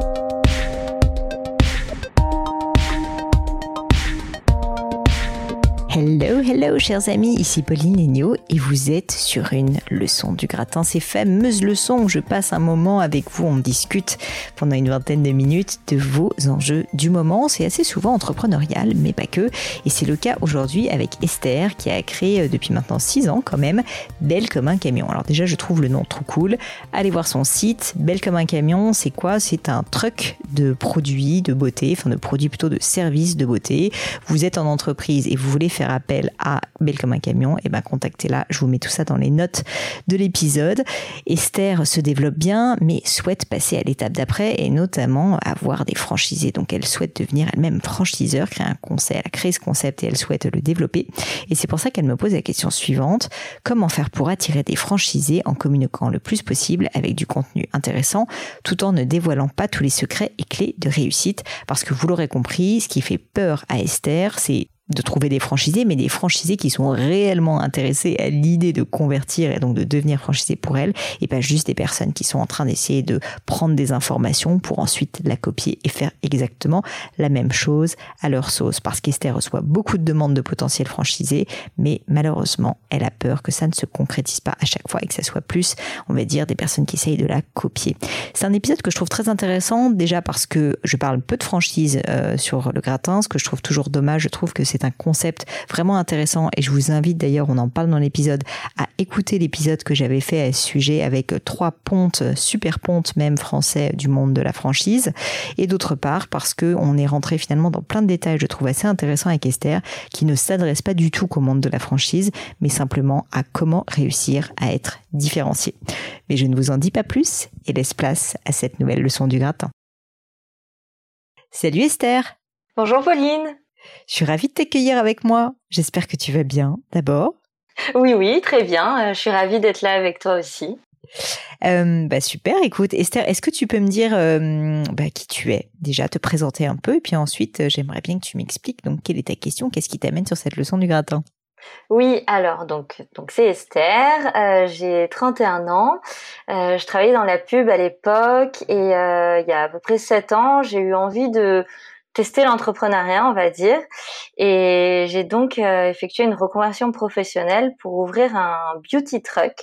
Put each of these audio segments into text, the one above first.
Bye. Hello, hello, chers amis, ici Pauline Legnaud et vous êtes sur une leçon du gratin. Ces fameuses leçons où je passe un moment avec vous, on discute pendant une vingtaine de minutes de vos enjeux du moment. C'est assez souvent entrepreneurial, mais pas que. Et c'est le cas aujourd'hui avec Esther qui a créé euh, depuis maintenant 6 ans quand même Belle comme un camion. Alors déjà, je trouve le nom trop cool. Allez voir son site. Belle comme un camion, c'est quoi? C'est un truck de produits de beauté, enfin de produits plutôt de services de beauté. Vous êtes en entreprise et vous voulez faire appel à Belle comme un camion, et eh ben contactez-la. Je vous mets tout ça dans les notes de l'épisode. Esther se développe bien, mais souhaite passer à l'étape d'après et notamment avoir des franchisés. Donc elle souhaite devenir elle-même franchiseur, créer un concept. Elle a créé ce concept et elle souhaite le développer. Et c'est pour ça qu'elle me pose la question suivante comment faire pour attirer des franchisés en communiquant le plus possible avec du contenu intéressant, tout en ne dévoilant pas tous les secrets et clés de réussite? Parce que vous l'aurez compris, ce qui fait peur à Esther, c'est de trouver des franchisés, mais des franchisés qui sont réellement intéressés à l'idée de convertir et donc de devenir franchisés pour elles, et pas juste des personnes qui sont en train d'essayer de prendre des informations pour ensuite la copier et faire exactement la même chose à leur sauce. Parce qu'Esther reçoit beaucoup de demandes de potentiels franchisés, mais malheureusement, elle a peur que ça ne se concrétise pas à chaque fois et que ça soit plus, on va dire, des personnes qui essayent de la copier. C'est un épisode que je trouve très intéressant, déjà parce que je parle peu de franchise euh, sur le gratin, ce que je trouve toujours dommage, je trouve que c'est c'est un concept vraiment intéressant et je vous invite d'ailleurs, on en parle dans l'épisode, à écouter l'épisode que j'avais fait à ce sujet avec trois pontes, super pontes même français du monde de la franchise. Et d'autre part, parce que on est rentré finalement dans plein de détails, je trouve assez intéressant avec Esther, qui ne s'adresse pas du tout au monde de la franchise, mais simplement à comment réussir à être différencié. Mais je ne vous en dis pas plus et laisse place à cette nouvelle leçon du gratin. Salut Esther Bonjour Pauline je suis ravie de t'accueillir avec moi. J'espère que tu vas bien, d'abord. Oui, oui, très bien. Euh, je suis ravie d'être là avec toi aussi. Euh, bah super, écoute Esther, est-ce que tu peux me dire euh, bah, qui tu es? Déjà, te présenter un peu et puis ensuite j'aimerais bien que tu m'expliques donc quelle est ta question, qu'est-ce qui t'amène sur cette leçon du gratin? Oui, alors donc donc c'est Esther, j'ai 31 ans, je travaillais dans la pub à l'époque et il y a à peu près 7 ans, j'ai eu envie de tester l'entrepreneuriat, on va dire. Et j'ai donc euh, effectué une reconversion professionnelle pour ouvrir un beauty truck.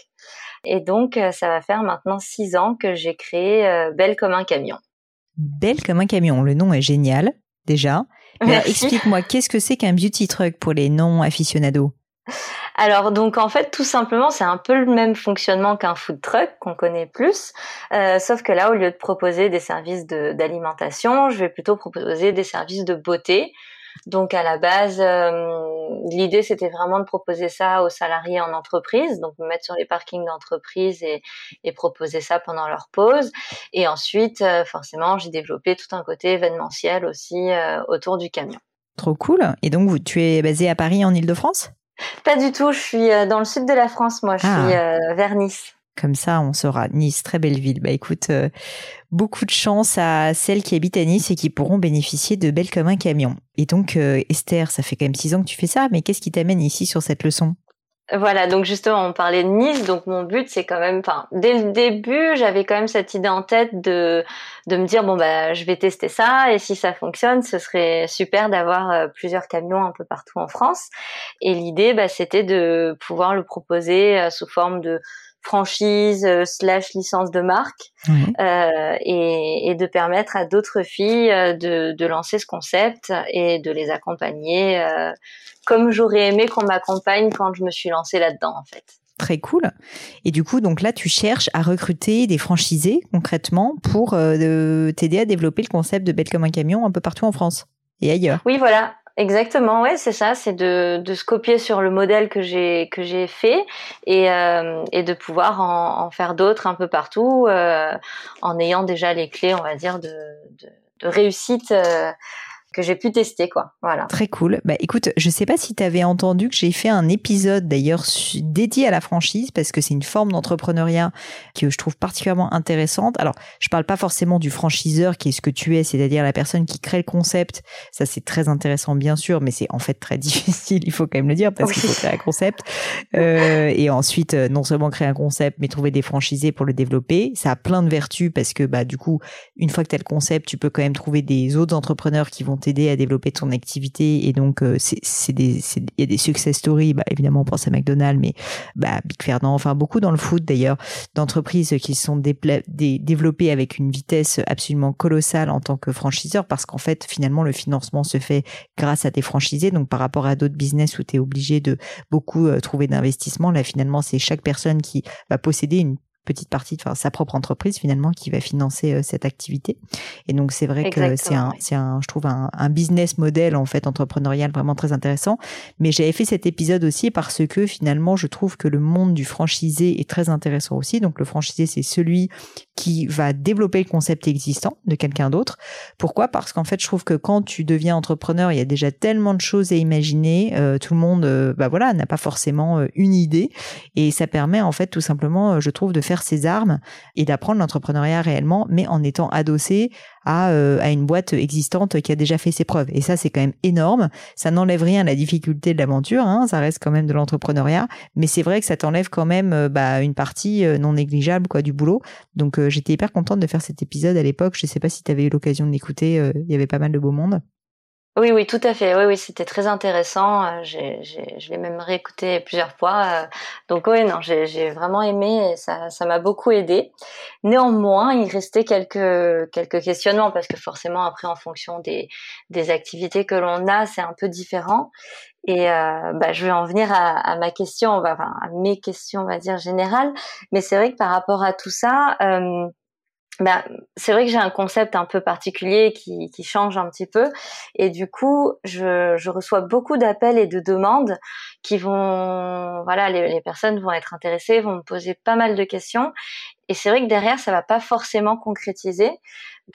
Et donc, euh, ça va faire maintenant six ans que j'ai créé euh, Belle comme un camion. Belle comme un camion, le nom est génial déjà. Explique-moi, qu'est-ce que c'est qu'un beauty truck pour les non aficionados alors donc en fait tout simplement c'est un peu le même fonctionnement qu'un food truck qu'on connaît plus, euh, sauf que là au lieu de proposer des services d'alimentation, je vais plutôt proposer des services de beauté. Donc à la base, euh, l'idée c'était vraiment de proposer ça aux salariés en entreprise, donc me mettre sur les parkings d'entreprise et, et, proposer ça pendant leur pause. Et ensuite, euh, forcément, j'ai développé tout un côté événementiel aussi autour du camion. Trop cool. Et donc, tu es basé à Paris en Ile-de-France pas du tout, je suis euh, dans le sud de la France, moi, je suis ah. euh, vers Nice. Comme ça, on saura. Nice, très belle ville. Bah écoute, euh, beaucoup de chance à celles qui habitent à Nice et qui pourront bénéficier de Belle comme un camion. Et donc, Esther, ça fait quand même six ans que tu fais ça, mais qu'est-ce qui t'amène ici sur cette leçon? Voilà, donc justement, on parlait de Nice, donc mon but, c'est quand même, enfin, dès le début, j'avais quand même cette idée en tête de de me dire bon bah je vais tester ça et si ça fonctionne, ce serait super d'avoir euh, plusieurs camions un peu partout en France. Et l'idée, bah, c'était de pouvoir le proposer euh, sous forme de franchise euh, slash licence de marque euh, et, et, de permettre à d'autres filles de, de, lancer ce concept et de les accompagner comme j'aurais aimé qu'on m'accompagne quand je me suis lancée là-dedans, en fait. Très cool. Et du coup, donc là, tu cherches à recruter des franchisés concrètement pour euh, t'aider à développer le concept de Belle comme un camion un peu partout en France et ailleurs. Oui, voilà. Exactement, ouais, c'est ça, c'est de, de se copier sur le modèle que j'ai que j'ai fait et, euh, et de pouvoir en, en faire d'autres un peu partout euh, en ayant déjà les clés, on va dire, de, de, de réussite que j'ai pu tester quoi. Voilà. Très cool. Bah écoute, je sais pas si tu avais entendu que j'ai fait un épisode d'ailleurs dédié à la franchise parce que c'est une forme d'entrepreneuriat que je trouve particulièrement intéressante. Alors, je parle pas forcément du franchiseur qui est ce que tu es, c'est-à-dire la personne qui crée le concept. Ça c'est très intéressant bien sûr, mais c'est en fait très difficile, il faut quand même le dire parce qu'il faut créer un concept euh, et ensuite euh, non seulement créer un concept mais trouver des franchisés pour le développer. Ça a plein de vertus parce que bah du coup, une fois que tu as le concept, tu peux quand même trouver des autres entrepreneurs qui vont t'aider à développer ton activité. Et donc euh, c'est des il y a des success stories bah évidemment on pense à McDonald's mais bah Big Fernand enfin beaucoup dans le foot d'ailleurs d'entreprises qui sont développées avec une vitesse absolument colossale en tant que franchiseur parce qu'en fait finalement le financement se fait grâce à des franchisés. Donc par rapport à d'autres business où tu es obligé de beaucoup euh, trouver d'investissement là finalement c'est chaque personne qui va posséder une petite partie, enfin sa propre entreprise finalement qui va financer euh, cette activité. Et donc c'est vrai que c'est un, c'est un, je trouve un, un, business model en fait entrepreneurial vraiment très intéressant. Mais j'avais fait cet épisode aussi parce que finalement je trouve que le monde du franchisé est très intéressant aussi. Donc le franchisé c'est celui qui va développer le concept existant de quelqu'un d'autre. Pourquoi? Parce qu'en fait je trouve que quand tu deviens entrepreneur, il y a déjà tellement de choses à imaginer. Euh, tout le monde, euh, bah voilà, n'a pas forcément une idée et ça permet en fait tout simplement, je trouve, de faire ses armes et d'apprendre l'entrepreneuriat réellement, mais en étant adossé à, euh, à une boîte existante qui a déjà fait ses preuves. Et ça, c'est quand même énorme. Ça n'enlève rien à la difficulté de l'aventure, hein, ça reste quand même de l'entrepreneuriat, mais c'est vrai que ça t'enlève quand même euh, bah, une partie euh, non négligeable quoi du boulot. Donc j'étais hyper contente de faire cet épisode à l'époque. Je sais pas si tu avais eu l'occasion de l'écouter, il y avait pas mal de beau monde. Oui, oui, tout à fait. Oui, oui, c'était très intéressant. Euh, j'ai, j'ai, je l'ai même réécouté plusieurs fois. Euh, donc oui, non, j'ai, vraiment aimé ça, ça m'a beaucoup aidé. Néanmoins, il restait quelques quelques questionnements parce que forcément après, en fonction des des activités que l'on a, c'est un peu différent. Et euh, bah, je vais en venir à, à ma question, enfin à mes questions, on va dire générales. Mais c'est vrai que par rapport à tout ça. Ben, c'est vrai que j'ai un concept un peu particulier qui, qui, change un petit peu. Et du coup je, je reçois beaucoup d'appels et de demandes qui vont voilà les, les, personnes vont être intéressées vont me poser pas mal de questions. Et c'est vrai que derrière ça va pas forcément concrétiser.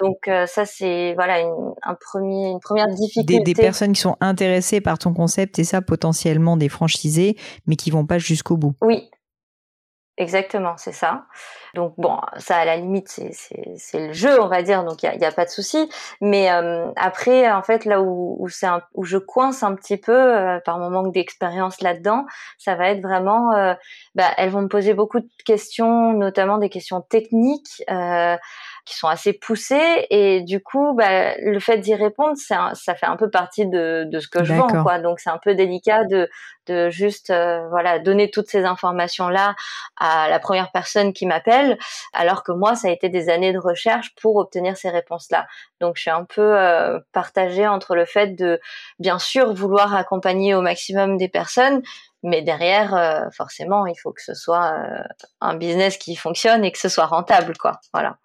Donc euh, ça c'est voilà une, un premier une première difficulté. Des, des, personnes qui sont intéressées par ton concept et ça potentiellement des franchisés mais qui vont pas jusqu'au bout. Oui Exactement, c'est ça. Donc bon, ça à la limite c'est le jeu, on va dire, donc il y a, a, pas de souci. Mais euh, après, en fait, là où où, un, où je coince un petit peu euh, par mon manque d'expérience là-dedans, ça va être vraiment, euh, bah, elles vont me poser beaucoup de questions, notamment des questions techniques qui sont assez poussées et du coup bah, le fait d'y répondre ça fait un peu partie de, de ce que je vends quoi donc c'est un peu délicat de de juste euh, voilà donner toutes ces informations là à la première personne qui m'appelle alors que moi ça a été des années de recherche pour obtenir ces réponses là donc je suis un peu euh, partagée entre le fait de bien sûr vouloir accompagner au maximum des personnes mais derrière, euh, forcément, il faut que ce soit euh, un business qui fonctionne et que ce soit rentable, quoi. Voilà.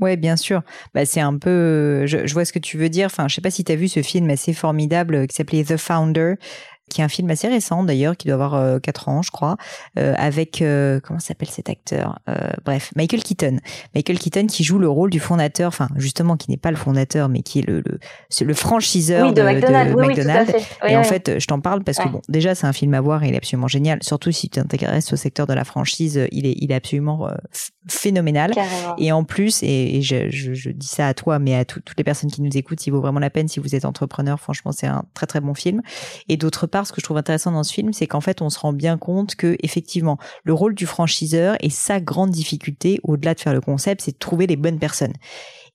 Ouais, bien sûr. Bah, c'est un peu, je, je, vois ce que tu veux dire. Enfin, je sais pas si tu as vu ce film assez formidable qui s'appelait The Founder qui est un film assez récent d'ailleurs, qui doit avoir euh, 4 ans, je crois, euh, avec euh, comment s'appelle cet acteur euh, Bref, Michael Keaton. Michael Keaton qui joue le rôle du fondateur, enfin justement qui n'est pas le fondateur, mais qui est le le, le franchiseur de, McDonald's. et en fait, je t'en parle parce que bon, déjà c'est un film à voir, et il est absolument génial. Surtout si tu t'intéresses au secteur de la franchise, il est il est absolument phénoménal. Carrément. Et en plus, et, et je, je, je, dis ça à toi, mais à toutes les personnes qui nous écoutent, il vaut vraiment la peine si vous êtes entrepreneur. Franchement, c'est un très très bon film. Et d'autre part, ce que je trouve intéressant dans ce film, c'est qu'en fait, on se rend bien compte que effectivement, le rôle du franchiseur et sa grande difficulté, au-delà de faire le concept, c'est de trouver les bonnes personnes.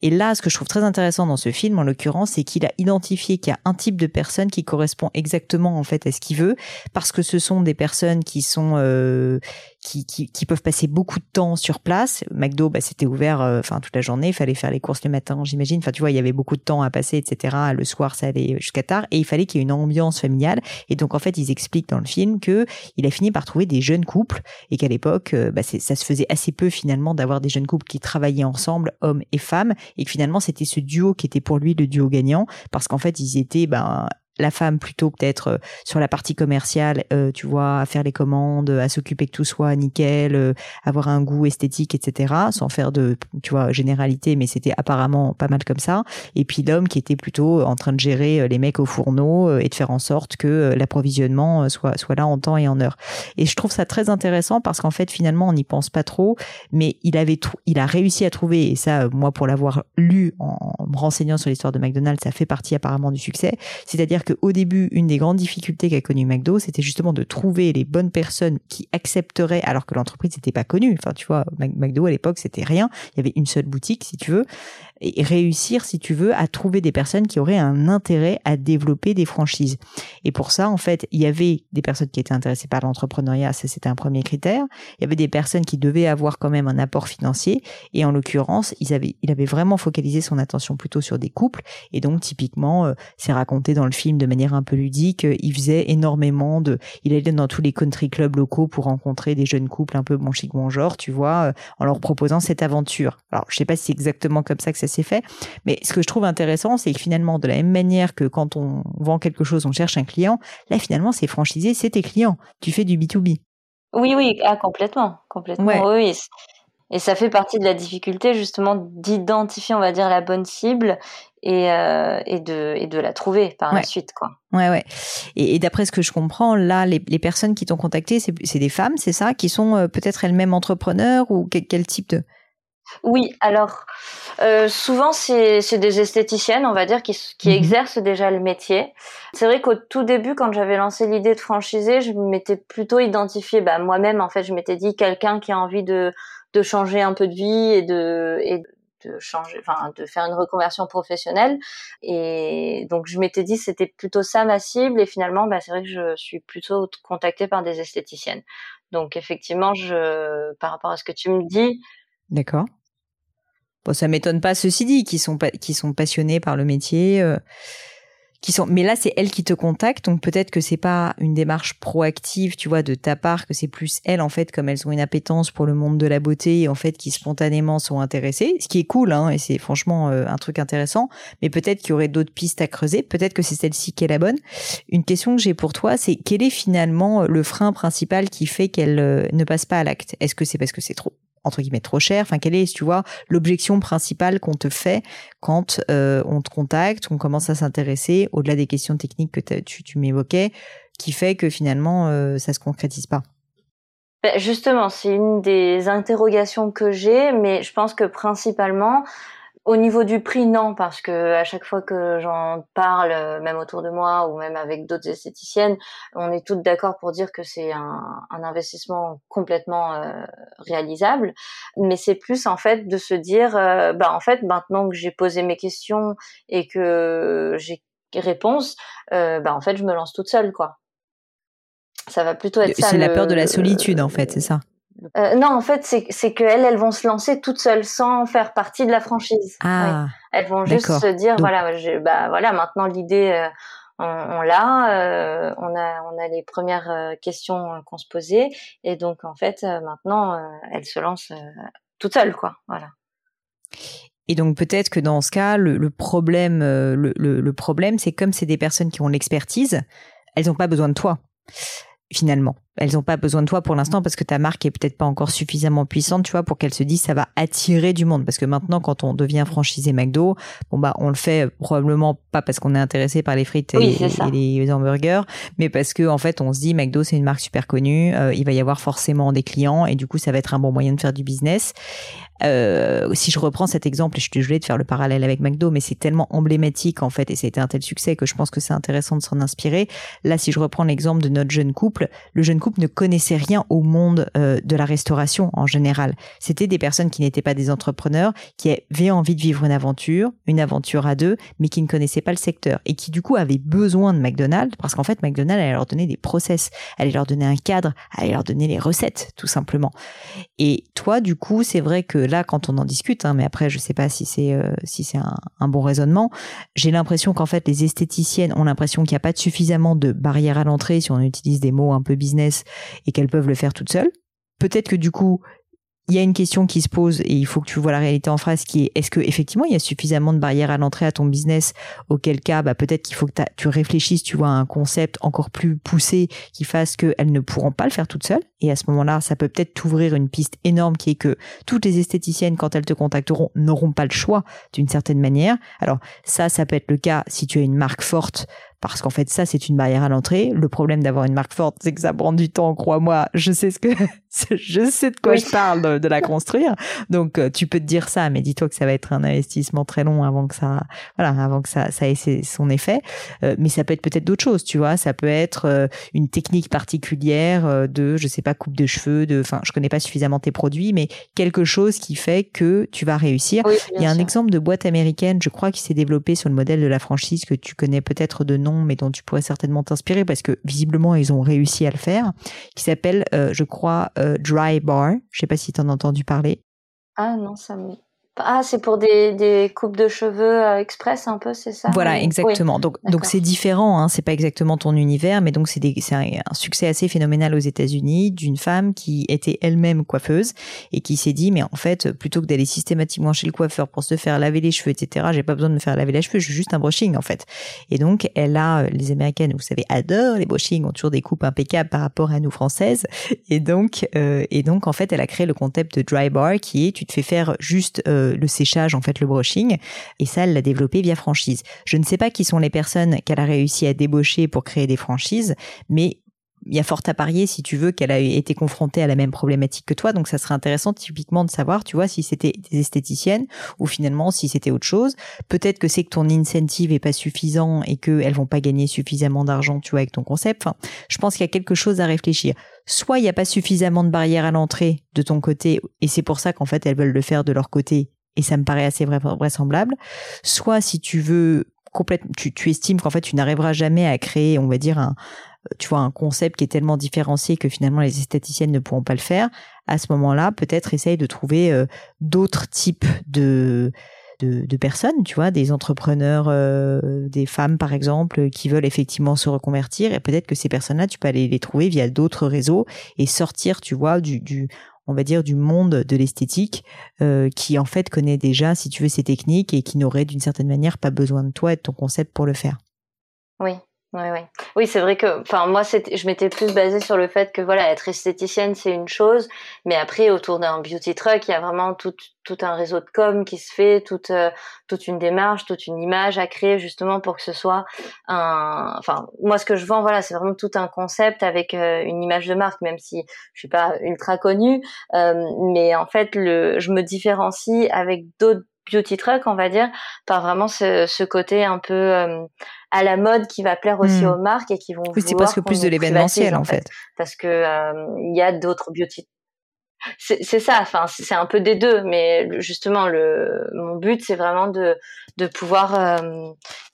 Et là, ce que je trouve très intéressant dans ce film, en l'occurrence, c'est qu'il a identifié qu'il y a un type de personne qui correspond exactement en fait à ce qu'il veut, parce que ce sont des personnes qui sont euh, qui, qui, qui, peuvent passer beaucoup de temps sur place. McDo, bah, c'était ouvert, euh, enfin toute la journée, il fallait faire les courses le matin, j'imagine. Enfin, tu vois, il y avait beaucoup de temps à passer, etc. Le soir, ça allait jusqu'à tard, et il fallait qu'il y ait une ambiance familiale. Et donc, en fait, ils expliquent dans le film que il a fini par trouver des jeunes couples, et qu'à l'époque, euh, bah, ça se faisait assez peu finalement d'avoir des jeunes couples qui travaillaient ensemble, hommes et femmes, et que finalement, c'était ce duo qui était pour lui le duo gagnant, parce qu'en fait, ils étaient ben la femme plutôt peut-être euh, sur la partie commerciale, euh, tu vois, à faire les commandes, à s'occuper que tout soit nickel, euh, avoir un goût esthétique, etc. Sans faire de, tu vois, généralité, mais c'était apparemment pas mal comme ça. Et puis l'homme qui était plutôt en train de gérer les mecs au fourneau et de faire en sorte que l'approvisionnement soit soit là en temps et en heure. Et je trouve ça très intéressant parce qu'en fait finalement on n'y pense pas trop, mais il avait il a réussi à trouver et ça moi pour l'avoir lu en me renseignant sur l'histoire de McDonald's, ça fait partie apparemment du succès. C'est-à-dire qu'au début, une des grandes difficultés qu'a connu McDo, c'était justement de trouver les bonnes personnes qui accepteraient, alors que l'entreprise n'était pas connue. Enfin, tu vois, McDo à l'époque, c'était rien. Il y avait une seule boutique, si tu veux et réussir, si tu veux, à trouver des personnes qui auraient un intérêt à développer des franchises. Et pour ça, en fait, il y avait des personnes qui étaient intéressées par l'entrepreneuriat, ça c'était un premier critère. Il y avait des personnes qui devaient avoir quand même un apport financier. Et en l'occurrence, ils avaient, il avait vraiment focalisé son attention plutôt sur des couples. Et donc, typiquement, euh, c'est raconté dans le film de manière un peu ludique. Euh, il faisait énormément de, il allait dans tous les country clubs locaux pour rencontrer des jeunes couples un peu bon chic bon genre, tu vois, euh, en leur proposant cette aventure. Alors, je sais pas si c'est exactement comme ça que ça c'est fait. Mais ce que je trouve intéressant, c'est que finalement, de la même manière que quand on vend quelque chose, on cherche un client, là, finalement, c'est franchisé, c'est tes clients. Tu fais du B2B. Oui, oui, ah, complètement. Complètement. Oui, Et ça fait partie de la difficulté, justement, d'identifier, on va dire, la bonne cible et, euh, et, de, et de la trouver par la suite. Quoi. Ouais, ouais. Et, d'après ce que je comprends, là, les, les personnes qui t'ont contacté, c'est des femmes, c'est ça, qui sont euh, peut-être elles-mêmes entrepreneurs ou quel type de oui, alors euh, souvent c'est des esthéticiennes, on va dire, qui, qui mhm. exercent déjà le métier. C'est vrai qu'au tout début, quand j'avais lancé l'idée de franchiser, je m'étais plutôt identifiée, bah, moi-même en fait, je m'étais dit quelqu'un qui a envie de, de changer un peu de vie et de, et de changer, enfin de faire une reconversion professionnelle. Et donc je m'étais dit c'était plutôt ça ma cible. Et finalement, bah, c'est vrai que je suis plutôt contactée par des esthéticiennes. Donc effectivement, je, par rapport à ce que tu me dis, D'accord. Bon, ça m'étonne pas, ceci dit, qui sont, passionnés par le métier. Euh, qui sont, mais là, c'est elles qui te contactent, donc peut-être que c'est pas une démarche proactive, tu vois, de ta part, que c'est plus elles, en fait, comme elles ont une appétence pour le monde de la beauté, en fait, qui spontanément sont intéressées, ce qui est cool, hein, et c'est franchement euh, un truc intéressant, mais peut-être qu'il y aurait d'autres pistes à creuser, peut-être que c'est celle-ci qui est la bonne. Une question que j'ai pour toi, c'est quel est finalement le frein principal qui fait qu'elle euh, ne passe pas à l'acte? Est-ce que c'est parce que c'est trop? Entre guillemets trop cher. Enfin, quelle est, tu vois, l'objection principale qu'on te fait quand euh, on te contacte, on commence à s'intéresser au-delà des questions techniques que tu, m'évoquais, qui fait que finalement euh, ça se concrétise pas? Ben, Justement, c'est une des interrogations que j'ai, mais je pense que principalement, au niveau du prix, non, parce que à chaque fois que j'en parle, euh, même autour de moi ou même avec d'autres esthéticiennes, on est toutes d'accord pour dire que c'est un, un, investissement complètement euh, réalisable. Mais c'est plus en fait de se dire, euh, bah en fait maintenant que j'ai posé mes questions et que j'ai réponse, bah en fait je me lance toute seule quoi. Ça va plutôt être ça. C'est la peur de la solitude en fait, c'est ça? Euh, non, en fait, c'est qu'elles, elles vont se lancer toutes seules sans faire partie de la franchise. Ah, Elles vont juste se dire, voilà, bah voilà, maintenant l'idée, euh, on, l'a, euh, on a, on a les premières questions qu'on se posait, et donc en fait, maintenant, elles se lancent toutes seules, quoi. Voilà. Et donc peut-être que dans ce cas, le, le problème, le, le, le problème, c'est comme c'est des personnes qui ont l'expertise, elles n'ont pas besoin de toi finalement. Elles n'ont pas besoin de toi pour l'instant parce que ta marque est peut-être pas encore suffisamment puissante, tu vois, pour qu'elles se disent ça va attirer du monde. Parce que maintenant, quand on devient franchisé McDo, bon bah on le fait probablement pas parce qu'on est intéressé par les frites et, les hamburgers, mais parce que en fait on se dit McDo c'est une marque super connue, euh, il va y avoir forcément des clients et du coup ça va être un bon moyen de faire du business. Euh, si je reprends cet exemple, et je suis désolée de faire le parallèle avec McDo, mais c'est tellement emblématique en fait, et été un tel succès que je pense que c'est intéressant de s'en inspirer. Là, si je reprends l'exemple de notre jeune couple, le jeune couple ne connaissait rien au monde euh, de la restauration en général. C'était des personnes qui n'étaient pas des entrepreneurs, qui avaient envie de vivre une aventure, une aventure à deux, mais qui ne connaissaient pas le secteur et qui du coup avaient besoin de McDonald's parce qu'en fait McDonald's allait leur donner des process, allait leur donner un cadre, allait leur donner les recettes tout simplement. Et toi, du coup, c'est vrai que là, quand on en discute, hein, mais après, je sais pas si c'est euh, si c'est un, bon raisonnement. J'ai l'impression qu'en fait, les esthéticiennes ont l'impression qu'il n'y a pas suffisamment de barrières à l'entrée si on utilise des mots un peu business et qu'elles peuvent le faire toutes seules. Peut-être que du coup, il y a une question qui se pose et il faut que tu vois la réalité en face qui est est-ce que effectivement il y a suffisamment de barrières à l'entrée à ton business auquel cas bah, peut-être qu'il faut que tu réfléchisses tu vois à un concept encore plus poussé qui fasse qu'elles ne pourront pas le faire toutes seules et à ce moment-là ça peut peut-être t'ouvrir une piste énorme qui est que toutes les esthéticiennes quand elles te contacteront n'auront pas le choix d'une certaine manière alors ça ça peut être le cas si tu as une marque forte parce qu'en fait ça c'est une barrière à l'entrée. Le problème d'avoir une marque forte, c'est que ça prend du temps, crois-moi. Je sais ce que je sais de quoi je parle de, la construire. Donc euh, tu peux te dire ça, mais dis-toi que ça va être un investissement très long avant que ça voilà, avant que ça ça ait son effet. Euh, mais ça peut être peut-être d'autres choses, tu vois, ça peut être euh, une technique particulière de je sais pas coupe de cheveux, de enfin je connais pas suffisamment tes produits, mais quelque chose qui fait que tu vas réussir. Il y a un exemple de boîte américaine, je crois qui s'est développé sur le modèle de la franchise que tu connais peut-être de nom mais dont tu pourrais certainement t'inspirer parce que visiblement ils ont réussi à le faire, qui s'appelle, euh, je crois, euh, Dry Bar. Je sais pas si tu en as entendu parler. Ah non, ça me ah, c'est pour des, des, coupes de cheveux euh, express un peu, c'est ça Voilà, exactement. Donc, donc c'est différent, hein, c'est pas exactement ton univers, mais donc c'est un, un, succès assez phénoménal aux États-Unis d'une femme qui était elle-même coiffeuse et qui s'est dit, mais en fait, plutôt que d'aller systématiquement chez le coiffeur pour se faire laver les cheveux, etc., j'ai pas besoin de me faire laver les cheveux, je suis juste un brushing en fait. Et donc, elle a, euh, les Américaines, vous savez, adorent les brushing, ont toujours des coupes impeccables par rapport à nous françaises. Et donc, euh, et donc en fait, elle a créé le concept de dry bar qui est, tu te fais faire juste le séchage, en fait, le brushing. Et ça, elle l'a développé via franchise. Je ne sais pas qui sont les personnes qu'elle a réussi à débaucher pour créer des franchises, mais il y a fort à parier, si tu veux, qu'elle a été confrontée à la même problématique que toi. Donc, ça serait intéressant typiquement de savoir, tu vois, si c'était des esthéticiennes ou finalement si c'était autre chose. Peut-être que c'est que ton incentive est pas suffisant et qu'elles vont pas gagner suffisamment d'argent, tu vois, avec ton concept. Enfin, je pense qu'il y a quelque chose à réfléchir. Soit il n'y a pas suffisamment de barrières à l'entrée de ton côté et c'est pour ça qu'en fait elles veulent le faire de leur côté et ça me paraît assez vraisemblable. Soit si tu veux complètement, tu, tu estimes qu'en fait tu n'arriveras jamais à créer, on va dire un, tu vois, un concept qui est tellement différencié que finalement les esthéticiennes ne pourront pas le faire. À ce moment-là, peut-être essaye de trouver euh, d'autres types de, de, personnes, tu vois, des entrepreneurs, euh, des femmes par exemple, qui veulent effectivement se reconvertir. Et peut-être que ces personnes-là, tu peux aller les trouver via d'autres réseaux et sortir, tu vois, du, du on va dire, du monde de l'esthétique, euh, qui en fait connaît déjà, si tu veux, ces techniques et qui n'aurait d'une certaine manière pas besoin de toi et de ton concept pour le faire. Oui, oui, oui. Oui, c'est vrai que, enfin, moi, je m'étais plus basée sur le fait que, voilà, être esthéticienne, c'est une chose, mais après, autour d'un beauty truck, il y a vraiment tout, tout un réseau de com qui se fait, toute, euh, toute une démarche, toute une image à créer, justement, pour que ce soit un, enfin, moi, ce que je vends, voilà, c'est vraiment tout un concept avec euh, une image de marque, même si je suis pas ultra connue, euh, mais en fait, le, je me différencie avec d'autres beauty truck, on va dire, par vraiment ce, ce côté un peu euh, à la mode qui va plaire aussi hmm. aux marques et qui vont. Oui, c'est presque plus de l'événementiel en fait. Parce que euh, il y a d'autres beauty. C'est ça, enfin c'est un peu des deux, mais justement le mon but c'est vraiment de de pouvoir euh,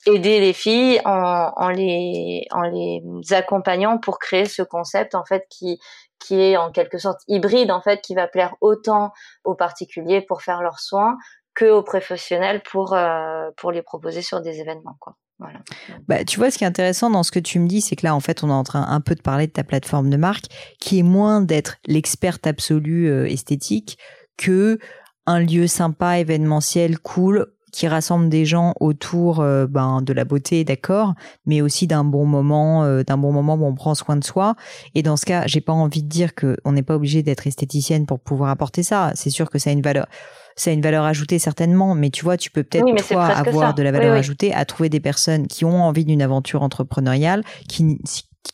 aider les filles en, en les en les accompagnant pour créer ce concept en fait qui qui est en quelque sorte hybride en fait qui va plaire autant aux particuliers pour faire leurs soins que aux professionnels pour euh, pour les proposer sur des événements quoi. Voilà. Bah, tu vois, ce qui est intéressant dans ce que tu me dis, c'est que là, en fait, on est en train un peu de parler de ta plateforme de marque, qui est moins d'être l'experte absolue euh, esthétique que un lieu sympa, événementiel, cool, qui rassemble des gens autour euh, ben, de la beauté, d'accord, mais aussi d'un bon moment, d'un bon moment où on prend soin de soi. Et dans ce cas, j'ai pas envie de dire que on n'est pas obligé d'être esthéticienne pour pouvoir apporter ça. C'est sûr que ça a une valeur ça a une valeur ajoutée certainement, mais tu vois, tu peux peut-être toi avoir de la valeur ajoutée à trouver des personnes qui ont envie d'une aventure entrepreneuriale, qui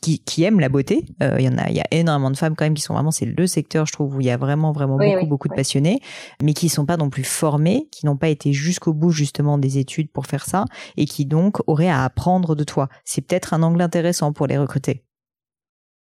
qui, qui aiment la beauté. Euh, il y en a, il y a énormément de femmes quand même qui sont vraiment, c'est le secteur, je trouve, où il y a vraiment, vraiment beaucoup, beaucoup de passionnés, mais qui sont pas non plus formés, qui n'ont pas été jusqu'au bout justement des études pour faire ça, et qui donc auraient à apprendre de toi. C'est peut-être un angle intéressant pour les recruter.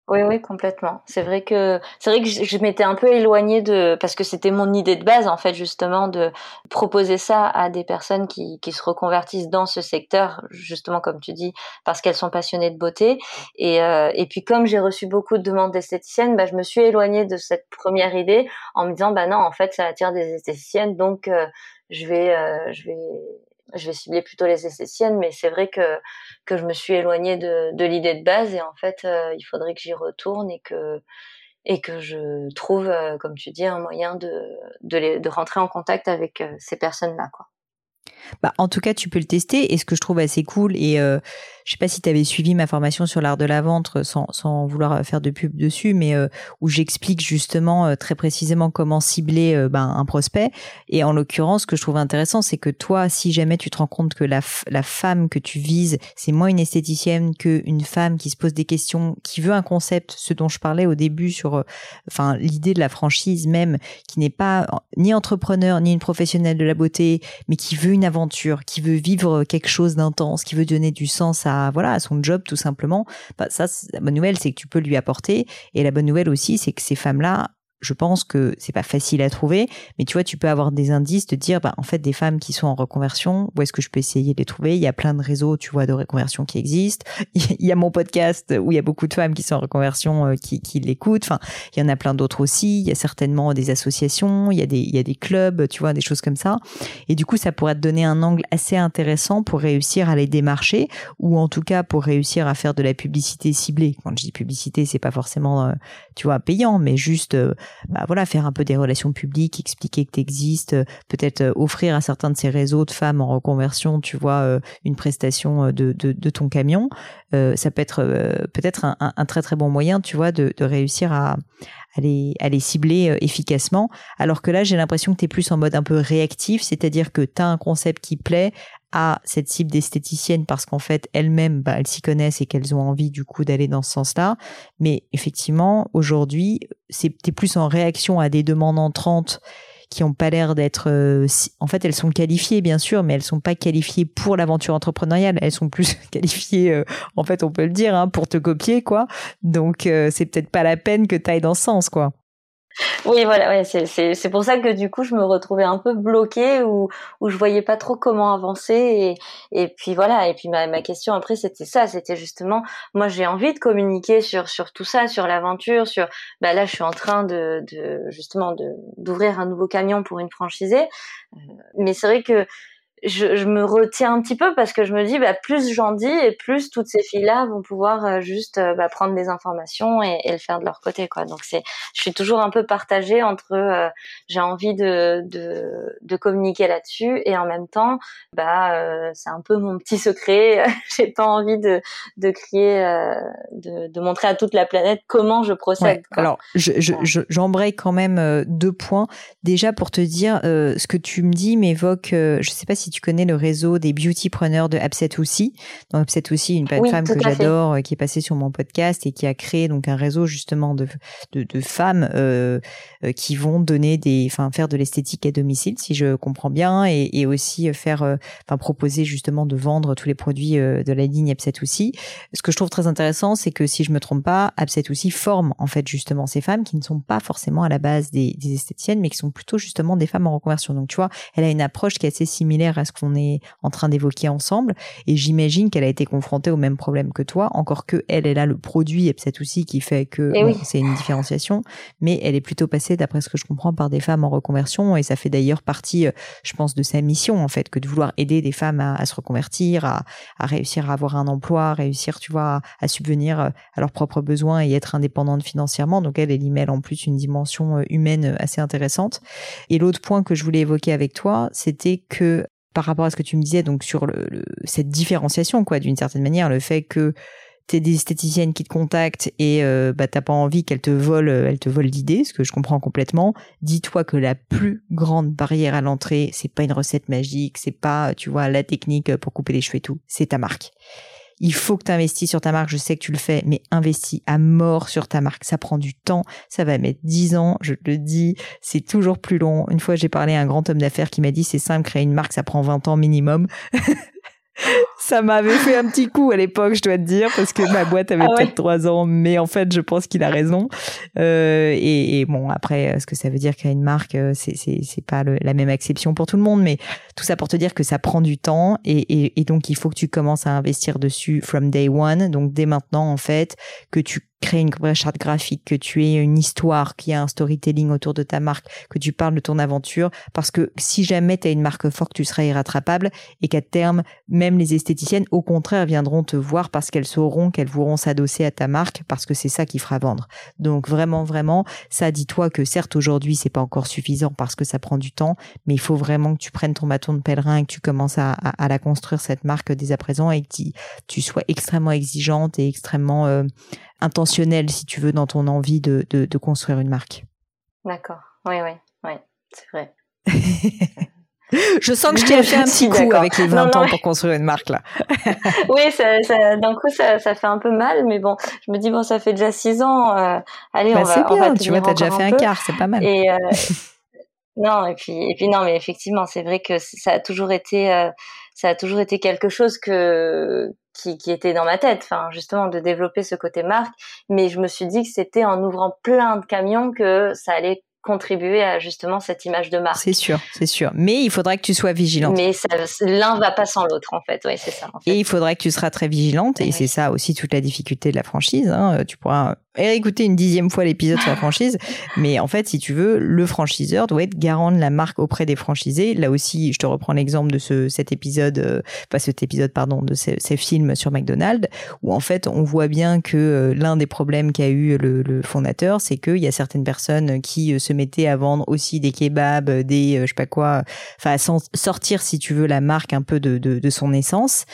Oui, oui, complètement. C'est vrai que c'est vrai que je, m'étais un peu éloignée de parce que c'était mon idée de base en fait justement de proposer ça à des personnes qui, qui se reconvertissent dans ce secteur justement comme tu dis parce qu'elles sont passionnées de beauté et euh, et puis comme j'ai reçu beaucoup de demandes d'esthéticiennes, bah je me suis éloignée de cette première idée en me disant bah non en fait ça attire des esthéticiennes donc euh, je vais euh, je vais je vais cibler plutôt les esthéticiennes, mais c'est vrai que que je me suis éloignée de, de l'idée de base et en fait, euh, il faudrait que j'y retourne et que et que je trouve, comme tu dis, un moyen de de, rentrer en contact avec ces personnes-là. Bah, en tout cas, tu peux le tester. Et ce que je trouve assez cool, et euh, je sais pas si tu avais suivi ma formation sur l'art de la vente euh, sans, sans vouloir euh, faire de pub dessus, mais euh, où j'explique justement très précisément comment cibler ben, un prospect. Et en l'occurrence, ce que je trouve intéressant, c'est que toi, si jamais tu te rends compte que la, la femme que tu vises, c'est moins une esthéticienne qu'une femme qui se pose des questions, qui veut un concept, ce dont je parlais au début sur, enfin, l'idée de la franchise même, qui n'est pas ni entrepreneur ni une professionnelle de la beauté, mais qui veut une aventure, qui veut vivre quelque chose d'intense, qui veut donner du sens à voilà à son job tout simplement. Ça, la bonne nouvelle, c'est que tu peux lui apporter. Et la bonne nouvelle aussi, c'est que ces femmes-là, je pense que c'est pas facile à trouver, mais tu vois, tu peux avoir des indices de dire, bah, en fait, des femmes qui sont en reconversion, où est-ce que je peux essayer de les trouver? Il y a plein de réseaux, tu vois, de reconversion qui existent. Il y a mon podcast où il y a beaucoup de femmes qui sont en reconversion euh, qui, qui l'écoutent. Enfin, il y en a plein d'autres aussi. Il y a certainement des associations, il y a des, il y a des clubs, tu vois, des choses comme ça. Et du coup, ça pourrait te donner un angle assez intéressant pour réussir à les démarcher, ou en tout cas pour réussir à faire de la publicité ciblée. Quand je dis publicité, c'est pas forcément, euh, tu vois, payant, mais juste euh, bah voilà, faire un peu des relations publiques, expliquer que tu existes, euh, peut-être euh, offrir à certains de ces réseaux de femmes en reconversion, tu vois, euh, une prestation de, de, ton camion. ça peut être peut-être un, très très bon moyen, tu vois, de, réussir à, à à les cibler efficacement. Alors que là, j'ai l'impression que tu es plus en mode un peu réactif, c'est-à-dire que tu as un concept qui plaît, à cette cible d'esthéticienne parce qu'en fait elles-mêmes bah, elles s'y connaissent et qu'elles ont envie du coup d'aller dans ce sens-là. Mais effectivement aujourd'hui c'est plus en réaction à des demandes entrantes qui ont pas l'air d'être euh, en fait elles sont qualifiées bien sûr mais elles sont pas qualifiées pour l'aventure entrepreneuriale. Elles sont plus qualifiées euh, en fait on peut le dire hein, pour te copier quoi. Donc euh, c'est peut-être pas la peine que tu ailles dans ce sens quoi oui, voilà, ouais, c'est pour ça que du coup je me retrouvais un peu bloquée ou où je voyais pas trop comment avancer et, et puis voilà et puis ma, ma question après c'était ça, c'était justement moi j'ai envie de communiquer sur sur tout ça, sur l'aventure, sur bah là je suis en train de, de justement d'ouvrir un nouveau camion pour une franchisée, euh, mais c'est vrai que je, je, me retiens un petit peu parce que je me dis bah, plus j'en dis et plus toutes ces filles-là vont pouvoir euh, juste euh, bah, prendre des informations et, et, le faire de leur côté quoi. Donc c'est je suis toujours un peu partagée entre euh, j'ai envie de, de, de communiquer là-dessus et en même temps bah c'est un peu mon petit secret. j'ai pas envie de de crier de, de, montrer à toute la planète comment je procède. alors je, je, j'embraye quand même deux points déjà pour te dire ce que tu me dis m'évoque je sais pas si tu connais le réseau des beautypreneurs de Upset aussi. Donc Upset aussi, une femme que j'adore, euh, qui est passée sur mon podcast et qui a créé donc un réseau justement de de, de femmes euh, euh, qui vont donner des, enfin faire de l'esthétique à domicile, si je comprends bien, et, et aussi faire, euh, enfin proposer justement de vendre tous les produits de la ligne Upset aussi. Ce que je trouve très intéressant, c'est que si je me trompe pas, Upset aussi forme en fait justement ces femmes qui ne sont pas forcément à la base des, des esthéticiennes, mais qui sont plutôt justement des femmes en reconversion. Donc tu vois, elle a une approche qui est assez similaire à ce qu'on est en train d'évoquer ensemble. Et j'imagine qu'elle a été confrontée au même problème que toi, encore que elle, elle a le produit et peut-être aussi qui fait que eh c'est une différenciation, mais elle est plutôt passée, d'après ce que je comprends, par des femmes en reconversion et ça fait d'ailleurs partie, euh, je pense, de sa mission en fait, que de vouloir aider des femmes à, se reconvertir, à, réussir à avoir un emploi, à réussir, tu vois, à, subvenir euh, à leurs propres besoins et être indépendante financièrement. Donc elle, elle y mêle en plus une dimension euh, humaine assez intéressante. Et l'autre point que je voulais évoquer avec toi, c'était que par rapport à ce que tu me disais, donc sur cette différenciation, quoi, d'une certaine manière, le fait que t'es des esthéticiennes qui te contactent et euh, bah t'as pas envie qu'elles te volent, euh, elles ce que je comprends complètement. Dis-toi que la plus grande barrière à l'entrée, c'est pas une recette magique, c'est pas, tu vois, la technique pour couper les cheveux et tout, c'est ta marque il faut que tu investis sur ta marque. Je sais que tu le fais, mais investis à mort sur ta marque. Ça prend du temps. Ça va mettre 10 ans. Je te le dis. C'est toujours plus long. Une fois, j'ai parlé à un grand homme d'affaires qui m'a dit c'est simple, créer une marque, ça prend 20 ans minimum. ça m'avait fait un petit coup à l'époque, je dois te dire, parce que ma boîte avait ah peut-être trois ans, mais en fait, je pense qu'il a raison. Euh, et, et, bon, après, ce que ça veut dire créer une marque, euh, c'est c'est pas la même exception pour tout le monde, mais tout ça pour te dire que ça prend du temps et, et, et donc il faut que tu commences à investir dessus from day one, donc dès maintenant en fait, que tu créer une charte graphique, que tu aies une histoire, qu'il y a un storytelling autour de ta marque, que tu parles de ton aventure, parce que si jamais tu as une marque forte, tu seras irrattrapable et qu'à terme, même les esthéticiennes, au contraire, viendront te voir parce qu'elles sauront qu'elles voudront s'adosser à ta marque, parce que c'est ça qui fera vendre. Donc vraiment, vraiment, ça, dis-toi que certes, aujourd'hui, c'est pas encore suffisant parce que ça prend du temps, mais il faut vraiment que tu prennes ton bâton de pèlerin et que tu commences à, à, la construire, cette marque, dès à présent, et que tu, sois extrêmement exigeante et extrêmement... Euh, intentionnel, si tu veux, dans ton envie de, de, construire une marque. D'accord. Oui, oui, oui, c'est vrai. je sens que je t'ai fait un petit coup avec les 20 ans pour construire une marque là. oui, ça, d'un coup ça, ça, fait un peu mal, mais bon, je me dis bon, ça fait déjà 6 ans. Euh, allez, bah, on va. C'est bien, tu vois, t'as déjà fait un, quart, c'est pas mal. Et, euh, non, et puis et puis non, mais effectivement, c'est vrai que ça a toujours été euh, ça a toujours été quelque chose que qui, qui était dans ma tête, enfin justement de développer ce côté marque. Mais je me suis dit que c'était en ouvrant plein de camions que ça allait contribuer à justement cette image de marque. C'est sûr, c'est sûr. Mais il faudrait que tu sois vigilante. Mais l'un va pas sans l'autre en fait. Oui, c'est ça. Et il faudrait que tu seras très vigilante. Et c'est ça aussi toute la difficulté de la franchise. Hein. Tu pourras écouter une dixième fois l'épisode sur la franchise. Mais en fait, si tu veux, le franchiseur doit être garant de la marque auprès des franchisés. Là aussi, je te reprends l'exemple de ce, cet épisode, euh, pas cet épisode, pardon, de ces, ces, films sur McDonald's, où en fait, on voit bien que euh, l'un des problèmes qu'a eu le, le fondateur, c'est qu'il y a certaines personnes qui euh, se mettaient à vendre aussi des kebabs, des, je sais pas quoi, enfin, sortir, si tu veux, la marque un peu de, de, son essence.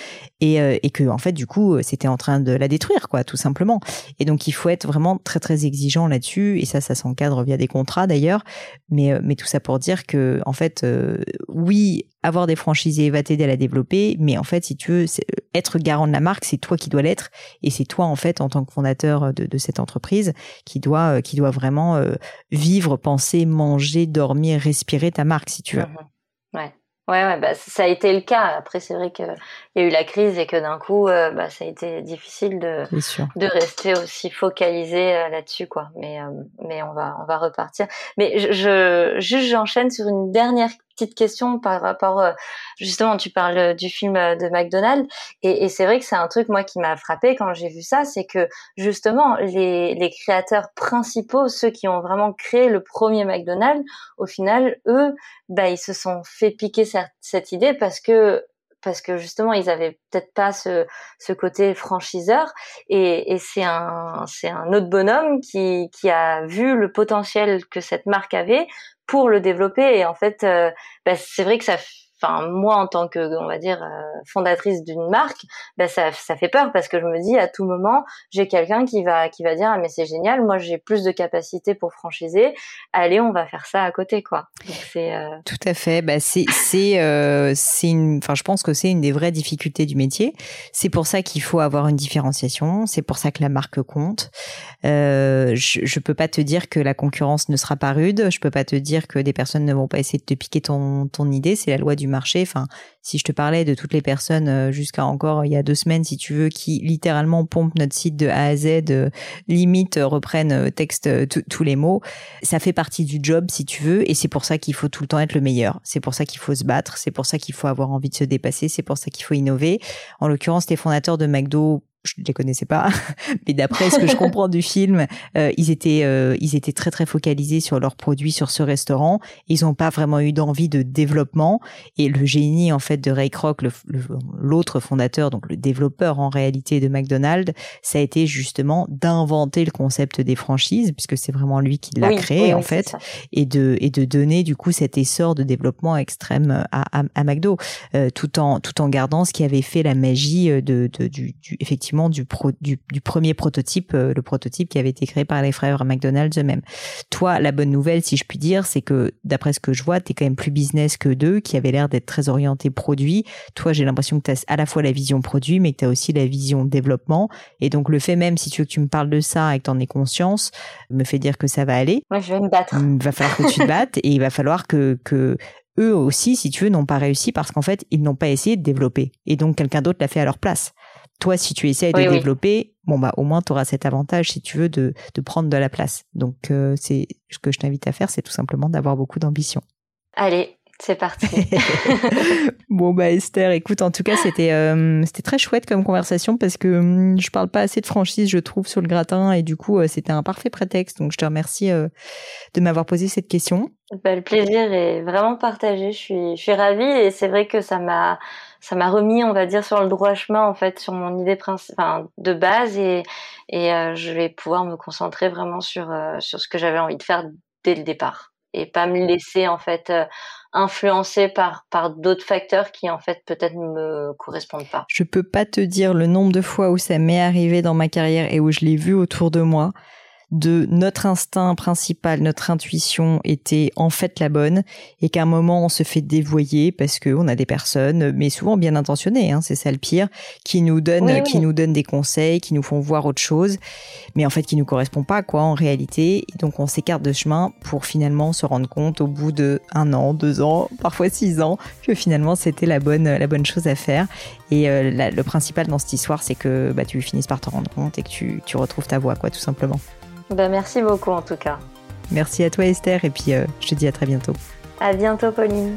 Et, et que, en fait, du coup, c'était en train de la détruire, quoi, tout simplement. Et donc, il faut être vraiment très très exigeant là-dessus et ça ça s'encadre via des contrats d'ailleurs mais euh, mais tout ça pour dire que en fait euh, oui avoir des franchisés va t'aider à la développer mais en fait si tu veux euh, être garant de la marque c'est toi qui dois l'être et c'est toi en fait en tant que fondateur de, de cette entreprise qui doit qui doit vraiment vivre penser manger dormir respirer ta marque si tu veux mmh ouais Ouais, ouais bah, ça a été le cas. Après, c'est vrai qu'il y a eu la crise et que d'un coup, euh, bah, ça a été difficile de, de rester aussi focalisé euh, là-dessus, quoi. Mais, euh, mais on va, on va repartir. Mais je, je juste, j'enchaîne sur une dernière petite question par rapport, euh, justement, tu parles euh, du film euh, de McDonald's, et, et c'est vrai que c'est un truc, moi, qui m'a frappé quand j'ai vu ça, c'est que, justement, les, les créateurs principaux, ceux qui ont vraiment créé le premier McDonald's, au final, eux, bah, ils se sont fait piquer cette, cette idée parce que parce que justement ils avaient peut-être pas ce, ce côté franchiseur et, et c'est un c'est un autre bonhomme qui qui a vu le potentiel que cette marque avait pour le développer. Et en fait, euh, bah, c'est vrai que ça moi en tant que on va dire euh, fondatrice d'une marque, ben ça, ça fait peur parce que je me dis à tout moment j'ai quelqu'un qui va qui va dire ah mais c'est génial, moi j'ai plus de capacité pour franchiser, allez on va faire ça à côté quoi. euh, tout à fait, bah c'est euh, c'est une, enfin je pense que c'est une des vraies difficultés du métier. C'est pour ça qu'il faut avoir une différenciation, c'est pour ça que la marque compte. Je, je peux pas te dire que la concurrence ne sera pas rude, je peux pas te dire que des personnes ne vont pas essayer de te piquer ton ton idée, c'est la loi du marché. Enfin, si je te parlais de toutes les personnes euh, jusqu'à encore il y a deux semaines, si tu veux, qui littéralement pompent notre site de A à Z, euh, limite euh, reprennent texte tous les mots, ça fait partie du job si tu veux, et c'est pour ça qu'il faut tout le temps être le meilleur. C'est pour ça qu'il faut se battre, c'est pour ça qu'il faut avoir envie de se dépasser, c'est pour ça qu'il faut innover. En l'occurrence, les fondateurs de McDo je les connaissais pas, mais d'après ce que je comprends du film, euh, ils étaient euh, ils étaient très très focalisés sur leurs produits sur ce restaurant. Ils n'ont pas vraiment eu d'envie de développement. Et le génie en fait de Ray Kroc, l'autre fondateur, donc le développeur en réalité de McDonald's, ça a été justement d'inventer le concept des franchises, puisque c'est vraiment lui qui l'a créé en fait, et de et de donner du coup cet essor de développement extrême à, à, à McDo, euh, tout en tout en gardant ce qui avait fait la magie de, de du, du effectivement du, du, premier prototype, euh, le prototype qui avait été créé par les frères McDonald's eux-mêmes. Toi, la bonne nouvelle, si je puis dire, c'est que d'après ce que je vois, tu es quand même plus business que deux, qui avaient l'air d'être très orientés produit. Toi, j'ai l'impression que tu as à la fois la vision produit, mais que tu as aussi la vision développement. Et donc, le fait même, si tu veux que tu me parles de ça et que tu en aies conscience, me fait dire que ça va aller. Moi, je vais me battre. Il va falloir que tu te battes et il va falloir que, que eux aussi, si tu veux, n'ont pas réussi parce qu'en fait, ils n'ont pas essayé de développer. Et donc, quelqu'un d'autre l'a fait à leur place. Toi, si tu essayes de développer, bon bah au moins tu auras cet avantage si tu veux de, de prendre de la place. Donc euh, c'est ce que je t'invite à faire, c'est tout simplement d'avoir beaucoup d'ambition. Allez, C'est parti. bon bah Esther, écoute, en tout cas c'était euh, c'était très chouette comme conversation parce que hum, je parle pas assez de franchise, je trouve, sur le gratin et du coup euh, c'était un parfait prétexte. Donc je te remercie euh, de m'avoir posé cette question. Bah, le plaisir est vraiment partagé. Je suis je suis ravie et c'est vrai que ça m'a ça m'a remis, on va dire, sur le droit chemin en fait, sur mon idée enfin, de base et et je vais pouvoir me concentrer vraiment sur sur ce que j'avais envie de faire dès le départ et pas me laisser en fait influencé par par d'autres facteurs qui en fait peut-être ne me correspondent pas. Je peux pas te dire le nombre de fois où ça m'est arrivé dans ma carrière et où je l'ai vu autour de moi de notre instinct principal, notre intuition était en fait la bonne et qu'à un moment on se fait dévoyer parce que on a des personnes, mais souvent bien intentionnées, hein, c'est ça le pire, qui nous donnent, qui nous donnent des conseils, qui nous font voir autre chose, mais en fait qui nous correspond pas quoi en réalité. Et donc on s'écarte de chemin pour finalement se rendre compte au bout de un an, deux ans, parfois six ans, que finalement c'était la bonne, la bonne chose à faire. Et euh, le principal dans cette histoire, c'est que bah, tu finisses par te rendre compte et que tu, tu retrouves ta voie, quoi, tout simplement. Ben, merci beaucoup en tout cas. Merci à toi Esther et puis euh, je te dis à très bientôt. À bientôt Pauline.